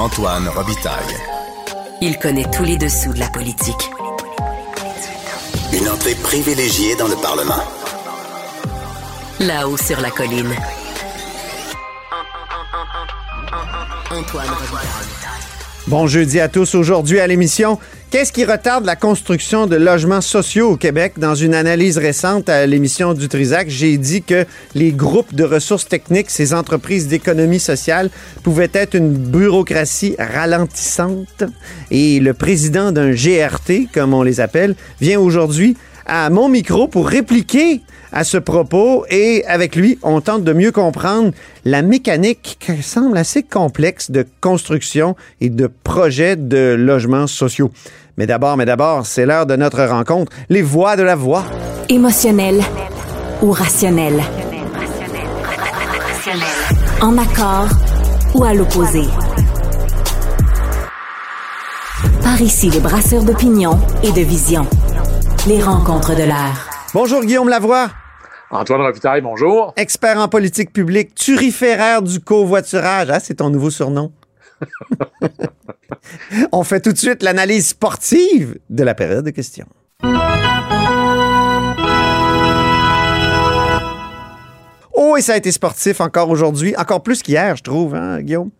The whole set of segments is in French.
Antoine Robitaille. Il connaît tous les dessous de la politique. Une entrée privilégiée dans le Parlement. Là-haut sur la colline. Antoine Robitaille. Bon jeudi à tous. Aujourd'hui à l'émission, qu'est-ce qui retarde la construction de logements sociaux au Québec? Dans une analyse récente à l'émission du Trisac, j'ai dit que les groupes de ressources techniques, ces entreprises d'économie sociale, pouvaient être une bureaucratie ralentissante. Et le président d'un GRT, comme on les appelle, vient aujourd'hui à mon micro pour répliquer à ce propos et avec lui, on tente de mieux comprendre la mécanique qui semble assez complexe de construction et de projet de logements sociaux. Mais d'abord, mais d'abord, c'est l'heure de notre rencontre, les voix de la voix. Émotionnel ou rationnel? En accord ou à l'opposé? Par ici, les brasseurs d'opinion et de vision. Les rencontres de l'air. Bonjour Guillaume Lavoie. Antoine Robitaille, bonjour. Expert en politique publique, turiféraire du covoiturage. Ah, c'est ton nouveau surnom. On fait tout de suite l'analyse sportive de la période de questions. Oh, et ça a été sportif encore aujourd'hui, encore plus qu'hier, je trouve, hein, Guillaume?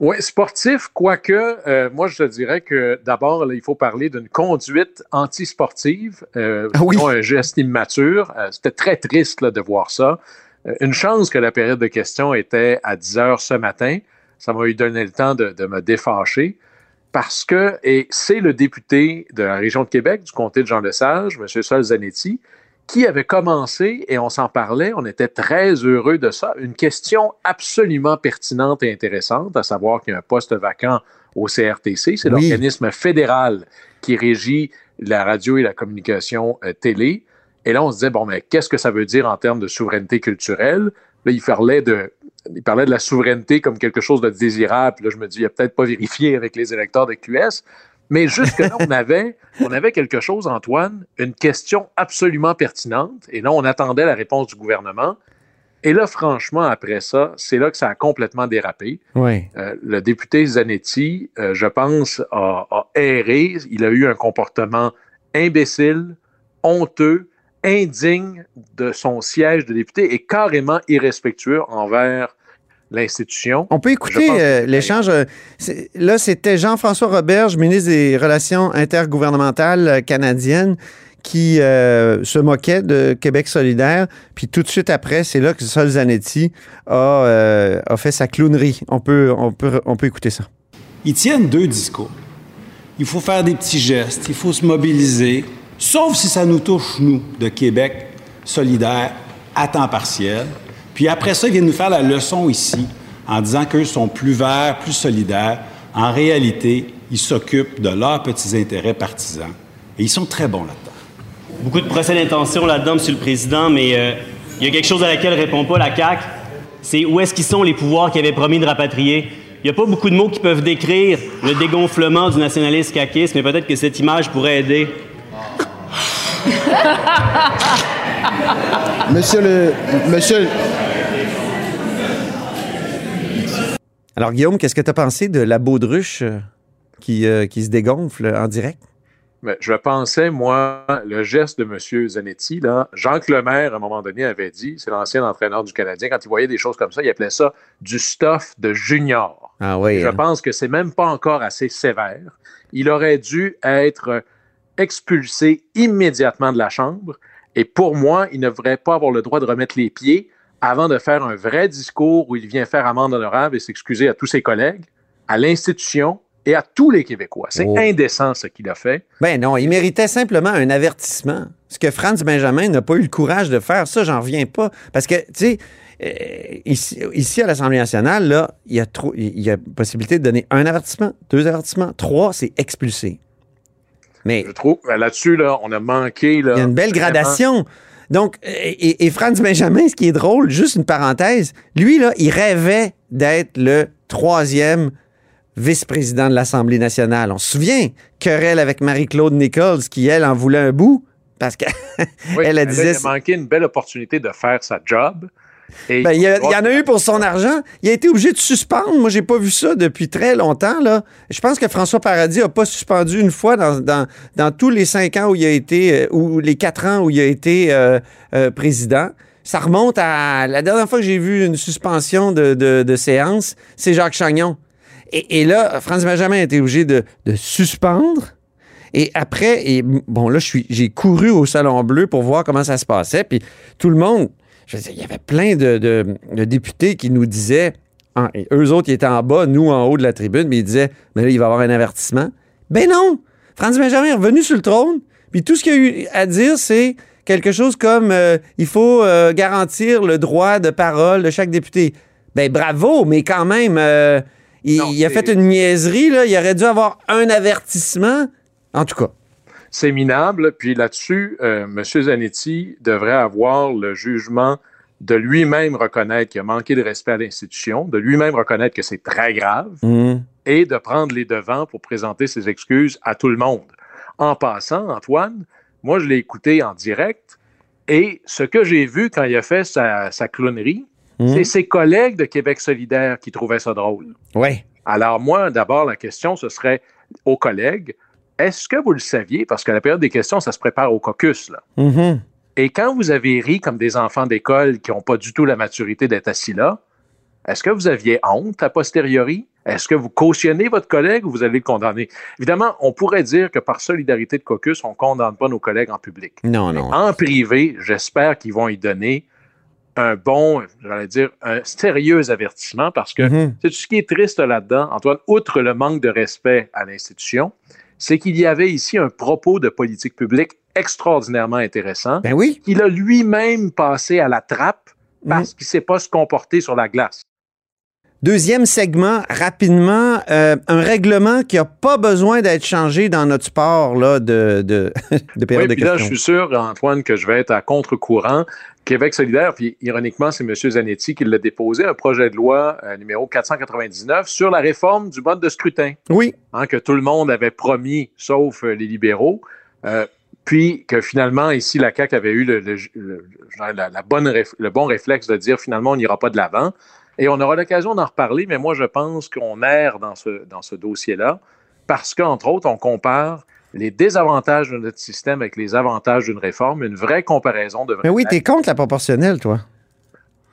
Oui, sportif, quoique, euh, moi, je te dirais que d'abord, il faut parler d'une conduite antisportive, euh, Ah oui. non un geste immature. Euh, C'était très triste là, de voir ça. Euh, une chance que la période de questions était à 10 heures ce matin. Ça m'a eu donné le temps de, de me défâcher parce que, et c'est le député de la région de Québec, du comté de Jean-Lesage, M. Sol Zanetti, qui avait commencé, et on s'en parlait, on était très heureux de ça, une question absolument pertinente et intéressante, à savoir qu'il y a un poste vacant au CRTC, c'est Oui. l'organisme fédéral qui régit la radio et la communication euh, télé. Et là, on se disait, bon, mais qu'est-ce que ça veut dire en termes de souveraineté culturelle? Là, il parlait de, il parlait de la souveraineté comme quelque chose de désirable. Puis là, je me dis, il a peut-être pas vérifié avec les électeurs de QS. Mais jusque-là, on avait, on avait quelque chose, Antoine, une question absolument pertinente. Et là, on attendait la réponse du gouvernement. Et là, franchement, après ça, c'est là que ça a complètement dérapé. Oui. Euh, le député Zanetti, euh, je pense, a, a erré. Il a eu un comportement imbécile, honteux, indigne de son siège de député et carrément irrespectueux envers l'institution. On peut écouter euh, l'échange. euh, là, c'était Jean-François Roberge, ministre des Relations intergouvernementales euh, canadiennes, qui euh, se moquait de Québec solidaire. Puis tout de suite après, c'est là que Sol Zanetti a, euh, a fait sa clownerie. On peut, on, peut, on peut écouter ça. Ils tiennent deux discours. Il faut faire des petits gestes, il faut se mobiliser, sauf si ça nous touche, nous, de Québec solidaire, à temps partiel. Puis après ça, ils viennent nous faire la leçon ici, en disant qu'eux sont plus verts, plus solidaires. En réalité, ils s'occupent de leurs petits intérêts partisans. Et ils sont très bons là-dedans. Beaucoup de procès d'intention là-dedans, Monsieur le Président, mais euh, il y a quelque chose à laquelle répond pas la CAQ. C'est où est-ce qu'ils sont les pouvoirs qui avaient promis de rapatrier? Il n'y a pas beaucoup de mots qui peuvent décrire le dégonflement du nationalisme caquiste, mais peut-être que cette image pourrait aider. Monsieur le. Monsieur. Alors, Guillaume, qu'est-ce que tu as pensé de la baudruche euh, qui, euh, qui se dégonfle en direct? Mais je pensais, moi, le geste de M. Zanetti, là, Jean Lemaire, à un moment donné, avait dit, c'est l'ancien entraîneur du Canadien, quand il voyait des choses comme ça, il appelait ça du stuff de junior. Ah oui. Je hein? pense que c'est même pas encore assez sévère. Il aurait dû être expulsé immédiatement de la Chambre. Et pour moi, il ne devrait pas avoir le droit de remettre les pieds avant de faire un vrai discours où il vient faire amende honorable et s'excuser à tous ses collègues, à l'institution et à tous les Québécois. C'est Oh. indécent ce qu'il a fait. Ben non, il méritait simplement un avertissement. Ce que Franz Benjamin n'a pas eu le courage de faire, ça, j'en reviens pas. Parce que, tu sais, euh, ici, ici, à l'Assemblée nationale, là, il y, a trop, il y a possibilité de donner un avertissement, deux avertissements, trois, c'est expulsé. Mais Je trouve, ben, là-dessus, là, on a manqué. Là, il y a une belle vraiment. gradation. Donc, et, et- Franz Benjamin, ce qui est drôle, juste une parenthèse, lui, là, il rêvait d'être le troisième vice-président de l'Assemblée nationale. On se souvient, querelle avec Marie-Claude Nichols, qui, elle, en voulait un bout, parce qu'elle Oui, elle disait... il a manqué une belle opportunité de faire sa job. Ben, il, y a- il y en a eu pour son argent. Il a été obligé de suspendre. Moi, j'ai pas vu ça depuis très longtemps. Là. Je pense que François Paradis a pas suspendu une fois dans, dans, dans tous les cinq ans où il a été, euh, ou les quatre ans où il a été euh, euh, président. Ça remonte à la dernière fois que j'ai vu une suspension de, de, de séance, c'est Jacques Chagnon. Et, et là, Franz Benjamin a été obligé de, de suspendre. Et après, et bon, là, j'ai couru au Salon Bleu pour voir comment ça se passait. Puis tout le monde, je veux dire, il y avait plein de, de- de députés qui nous disaient, en- eux autres, ils étaient en bas, nous en haut de la tribune, mais ils disaient, mais là, il va y avoir un avertissement. Ben non! Franz Benjamin est revenu sur le trône, puis tout ce qu'il a eu à dire, c'est quelque chose comme euh, il faut euh, garantir le droit de parole de chaque député. Ben bravo, mais quand même, euh, il, Non, il a fait une niaiserie, là. Il aurait dû avoir un avertissement. En tout cas. C'est minable. Puis là-dessus, euh, M. Zanetti devrait avoir le jugement de lui-même reconnaître qu'il a manqué de respect à l'institution, de lui-même reconnaître que c'est très grave et de prendre les devants pour présenter ses excuses à tout le monde. En passant, Antoine, moi, je l'ai écouté en direct et ce que j'ai vu quand il a fait sa, sa clownerie, Mhm. c'est ses collègues de Québec solidaire qui trouvaient ça drôle. Ouais. Alors moi, d'abord, la question, ce serait aux collègues, est-ce que vous le saviez, parce que la période des questions, ça se prépare au caucus, là. Mhm. Et quand vous avez ri comme des enfants d'école qui n'ont pas du tout la maturité d'être assis là, est-ce que vous aviez honte a posteriori? Est-ce que vous cautionnez votre collègue ou vous allez le condamner? Évidemment, on pourrait dire que par solidarité de caucus, on ne condamne pas nos collègues en public. Non, non. En privé, j'espère qu'ils vont y donner un bon, j'allais dire, un sérieux avertissement parce que Mhm. c'est ce qui est triste là-dedans, Antoine, outre le manque de respect à l'institution, c'est qu'il y avait ici un propos de politique publique extraordinairement intéressant Ben oui. qu'il a lui-même passé à la trappe parce qu'il ne sait pas se comporter sur la glace. Deuxième segment, rapidement, euh, un règlement qui n'a pas besoin d'être changé dans notre sport là, de, de, de période Oui, puis de là, je suis sûr, Antoine, que je vais être à contre-courant. Québec solidaire, puis ironiquement, c'est M. Zanetti qui l'a déposé, un projet de loi euh, numéro 499 sur la réforme du mode de scrutin. Oui. hein, que tout le monde avait promis, sauf euh, les libéraux. Euh, puis que finalement, ici, la CAQ avait eu le, le- le- la, la bonne réf- le bon réflexe de dire finalement, on n'ira pas de l'avant. Et on aura l'occasion d'en reparler, mais moi, je pense qu'on erre dans ce, dans ce dossier-là parce qu'entre autres, on compare les désavantages de notre système avec les avantages d'une réforme. Une vraie comparaison devrait Mais oui, t'es contre la proportionnelle, toi.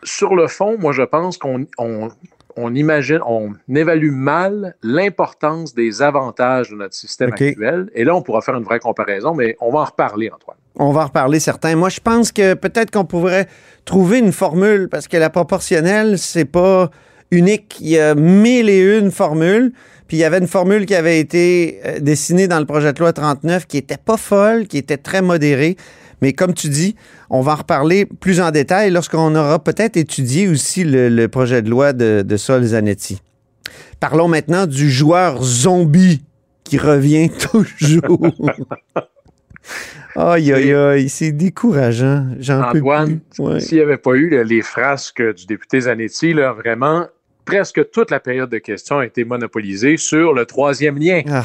Sur le fond, moi, je pense qu'on on, on imagine, on évalue mal l'importance des avantages de notre système actuel. Et là, on pourra faire une vraie comparaison, mais on va en reparler, Antoine. On va en reparler certains. Moi, je pense que peut-être qu'on pourrait trouver une formule parce que la proportionnelle, c'est pas unique. Il y a mille et une formules. Puis il y avait une formule qui avait été euh, dessinée dans le projet de loi 39 qui était pas folle, qui était très modérée. Mais comme tu dis, on va en reparler plus en détail lorsqu'on aura peut-être étudié aussi le, le projet de loi de, de Sol Zanetti. Parlons maintenant du joueur zombie qui revient toujours. Aïe, aïe, aïe, c'est décourageant. Antoine. Ouais. s'il n'y avait pas eu là, les frasques du député Zanetti, là, vraiment, presque toute la période de questions a été monopolisée sur le troisième lien, Ah,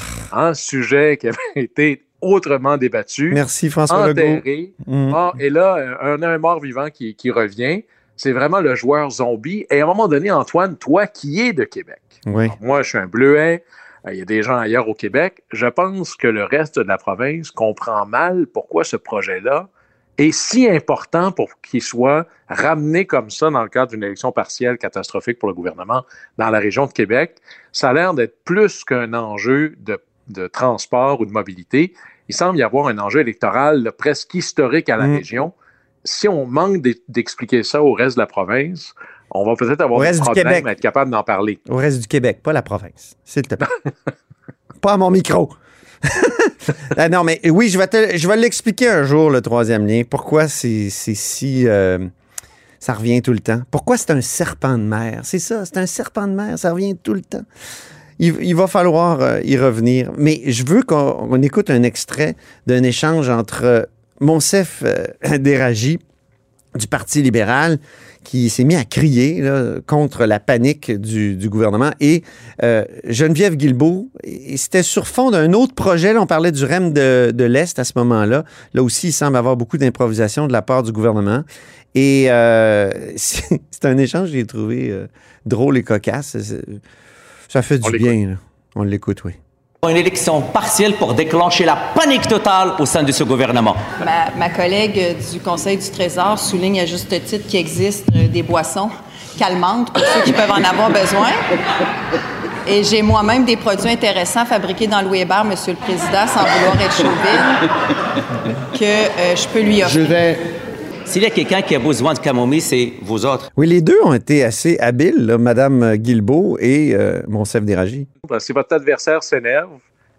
un sujet qui avait été autrement débattu, merci François enterré. Mm. Ah, et là, on a un mort vivant qui, qui revient. C'est vraiment le joueur zombie. Et à un moment donné, Antoine, toi qui es de Québec, Oui. moi, je suis un bleuet. euh, Il y a des gens ailleurs au Québec. Je pense que le reste de la province comprend mal pourquoi ce projet-là est si important pour qu'il soit ramené comme ça dans le cadre d'une élection partielle catastrophique pour le gouvernement dans la région de Québec. Ça a l'air d'être plus qu'un enjeu de, de transport ou de mobilité. Il semble y avoir un enjeu électoral là, presque historique à la Mm. région. Si on manque d'e- d'expliquer ça au reste de la province, on va peut-être avoir des problèmes à être capable d'en parler. Au reste du Québec, pas la province, s'il te plaît. pas à mon micro. Ah non, mais oui, je vais, te- je vais l'expliquer un jour, le troisième lien. Pourquoi c'est c'est si. euh, ça revient tout le temps? Pourquoi c'est un serpent de mer? C'est ça, c'est un serpent de mer, ça revient tout le temps. Il, va falloir euh, y revenir. Mais je veux qu'on on écoute un extrait d'un échange entre euh, Monsef euh, Déragi du Parti libéral qui s'est mis à crier là, contre la panique du, du gouvernement. Et euh, Geneviève Guilbeault, c'était sur fond d'un autre projet. Là, on parlait du REM de, de l'Est à ce moment-là. Là aussi, il semble avoir beaucoup d'improvisation de la part du gouvernement. Et euh, c'est un échange que j'ai trouvé euh, drôle et cocasse. Ça fait On du bien. là. On l'écoute, oui. Une élection partielle pour déclencher la panique totale au sein de ce gouvernement. Ma, ma collègue du Conseil du Trésor souligne à juste titre qu'il existe euh, des boissons calmantes pour ceux qui peuvent en avoir besoin. Et j'ai moi-même des produits intéressants fabriqués dans Louis Hébert, Monsieur le Président, sans vouloir être chauvine, que euh, je peux lui Je offrir. vais S'il y a quelqu'un qui a besoin de camomille, c'est vous autres. Oui, les deux ont été assez habiles, là, Mme Guilbeault et euh, Monsef Déragi. Si votre adversaire s'énerve,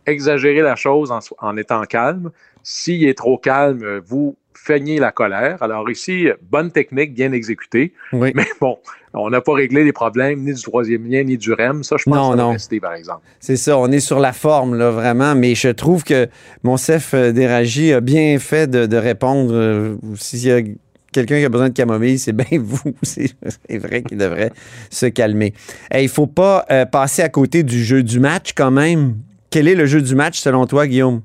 exagérez la chose en, en étant calme. S'il est trop calme, euh, vous feignez la colère. Alors ici, bonne technique, bien exécutée. Oui. Mais bon, on n'a pas réglé les problèmes ni du troisième lien, ni du REM. Ça, je pense Non, que ça non. rester, par exemple. C'est ça, on est sur la forme, là, vraiment, mais je trouve que Monsef euh, Déragi a bien fait de, de répondre. euh, S'il y a quelqu'un qui a besoin de camomille, c'est bien vous. C'est c'est vrai qu'il devrait se calmer. Il ne faut pas euh, passer à côté du jeu du match quand même. Quel est le jeu du match selon toi, Guillaume?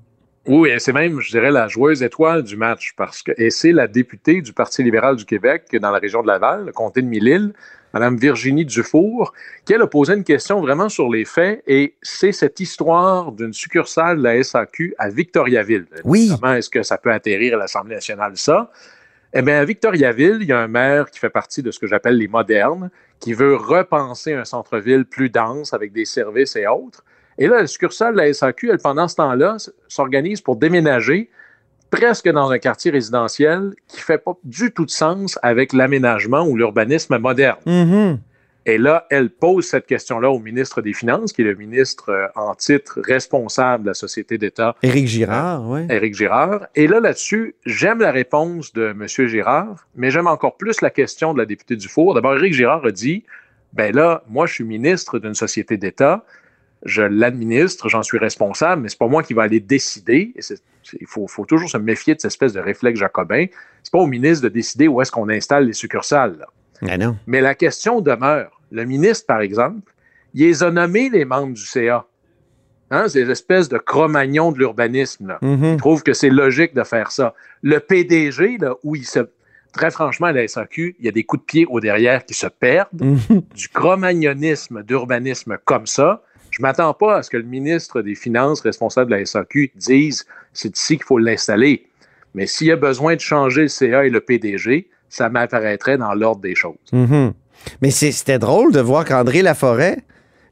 Oui, et c'est même, je dirais, la joueuse étoile du match, parce que, et c'est la députée du Parti libéral du Québec dans la région de Laval, le comté de Mille-Îles, Mme Virginie Dufour, qui elle a posé une question vraiment sur les faits, et c'est cette histoire d'une succursale de la SAQ à Victoriaville. Oui. Comment est-ce que ça peut atterrir à l'Assemblée nationale, ça? Eh bien, à Victoriaville, il y a un maire qui fait partie de ce que j'appelle les modernes, qui veut repenser un centre-ville plus dense avec des services et autres. Et là, la succursale de la SAQ, elle, pendant ce temps-là, s'organise pour déménager presque dans un quartier résidentiel qui fait pas du tout de sens avec l'aménagement ou l'urbanisme moderne. Mhm. Et là, elle pose cette question-là au ministre des Finances, qui est le ministre euh, en titre responsable de la Société d'État Éric Girard, oui. Éric Girard. Et là, là-dessus, j'aime la réponse de M. Girard, mais j'aime encore plus la question de la députée Dufour. D'abord, Éric Girard a dit, ben là, moi, je suis ministre d'une société d'État, je l'administre, j'en suis responsable, mais c'est pas moi qui va aller décider. Et c'est- c'est- il faut, faut toujours se méfier de cette espèce de réflexe jacobin. C'est pas au ministre de décider où est-ce qu'on installe les succursales. là. Non. Mais la question demeure. Le ministre, par exemple, il les a nommés les membres du CA. Hein, ces espèces de cro-magnons de l'urbanisme. là. Mhm. Je trouve que c'est logique de faire ça. Le PDG, là, où il se. Très franchement, à la SAQ, il y a des coups de pied au derrière qui se perdent. Mhm. Du cro-magnonisme, d'urbanisme comme ça. Je ne m'attends pas à ce que le ministre des Finances, responsable de la SAQ, dise c'est ici qu'il faut l'installer. Mais s'il y a besoin de changer le CA et le PDG, ça m'apparaîtrait dans l'ordre des choses. Mhm. Mais c'était drôle de voir qu'André Laforêt,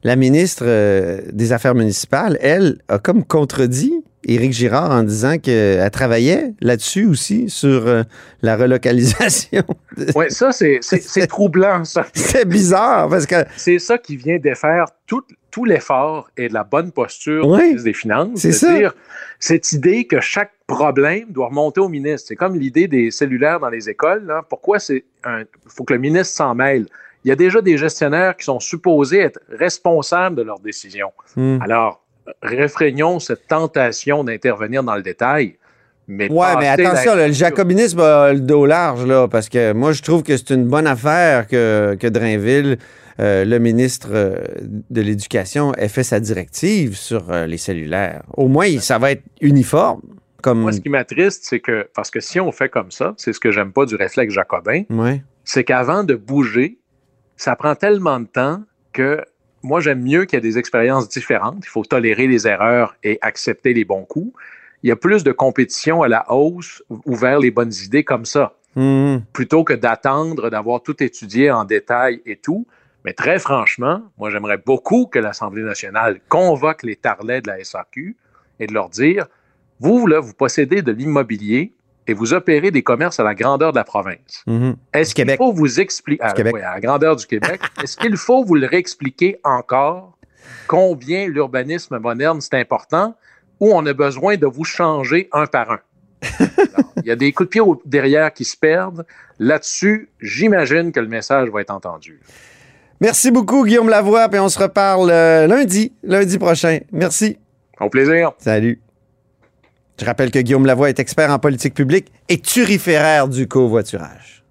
la ministre euh, des Affaires municipales, elle, a comme contredit Éric Girard en disant qu'elle travaillait là-dessus aussi, sur euh, la relocalisation. Oui, ça, c'est- troublant, ça. C'est bizarre parce que. C'est ça qui vient défaire tout, tout l'effort et de la bonne posture Oui, du ministre des Finances. c'est ça. C'est-à-dire cette idée que chaque problème doit remonter au ministre. C'est comme l'idée des cellulaires dans les écoles. là. Pourquoi c'est. Il faut que le ministre s'en mêle? Il y a déjà des gestionnaires qui sont supposés être responsables de leurs décisions. Hmm. Alors, réfrégnons cette tentation d'intervenir dans le détail. Mais Ouais, mais attention, là, le jacobinisme a le dos large, là, parce que moi, je trouve que c'est une bonne affaire que, que Drainville, euh, le ministre euh, de l'Éducation, ait fait sa directive sur euh, les cellulaires. Au moins, ça va être uniforme. Comme... Moi, ce qui m'attriste, c'est que, parce que si on fait comme ça, c'est ce que j'aime pas du réflexe jacobin, Ouais. c'est qu'avant de bouger, ça prend tellement de temps que moi, j'aime mieux qu'il y ait des expériences différentes. Il faut tolérer les erreurs et accepter les bons coups. Il y a plus de compétition à la hausse ou vers les bonnes idées comme ça, Mhm. plutôt que d'attendre d'avoir tout étudié en détail et tout. Mais très franchement, moi, j'aimerais beaucoup que l'Assemblée nationale convoque les tarlets de la SAQ et de leur dire, vous, là, vous possédez de l'immobilier et vous opérez des commerces à la grandeur de la province. Mhm. Est-ce qu'il faut vous expliquer, oui, à la grandeur du Québec, est-ce qu'il faut vous le réexpliquer encore combien l'urbanisme moderne c'est important ou on a besoin de vous changer un par un? Il y a des coups de pied derrière qui se perdent. Là-dessus, j'imagine que le message va être entendu. Merci beaucoup, Guillaume Lavoie, puis on se reparle euh, lundi, lundi prochain. Merci. Au plaisir. Salut. Je rappelle que Guillaume Lavoie est expert en politique publique et turiféraire du covoiturage.